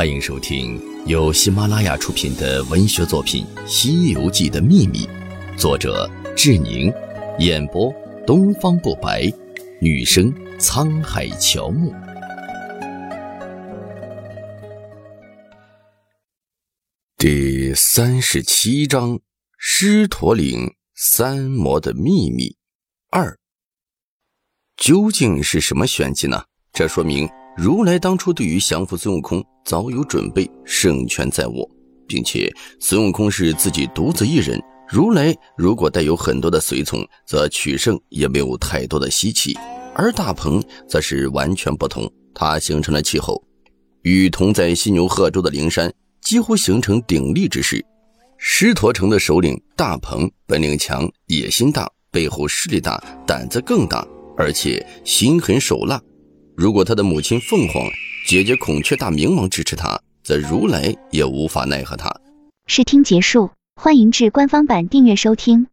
欢迎收听由喜马拉雅出品的文学作品《西游记的秘密》，作者志宁，演播东方不白，女生沧海乔木。第三十七章：狮驼岭三魔的秘密二。究竟是什么玄机呢？这说明。如来当初对于降服孙悟空早有准备，胜券在握，并且孙悟空是自己独自一人。如来如果带有很多的随从，则取胜也没有太多的稀奇。而大鹏则是完全不同，他形成了气候，与同在犀牛贺州的灵山几乎形成鼎立之势。狮驼城的首领大鹏本领强，野心大，背后势力大，胆子更大，而且心狠手辣。如果他的母亲凤凰、姐姐孔雀大明王支持他，则如来也无法奈何他。试听结束，欢迎至官方版订阅收听。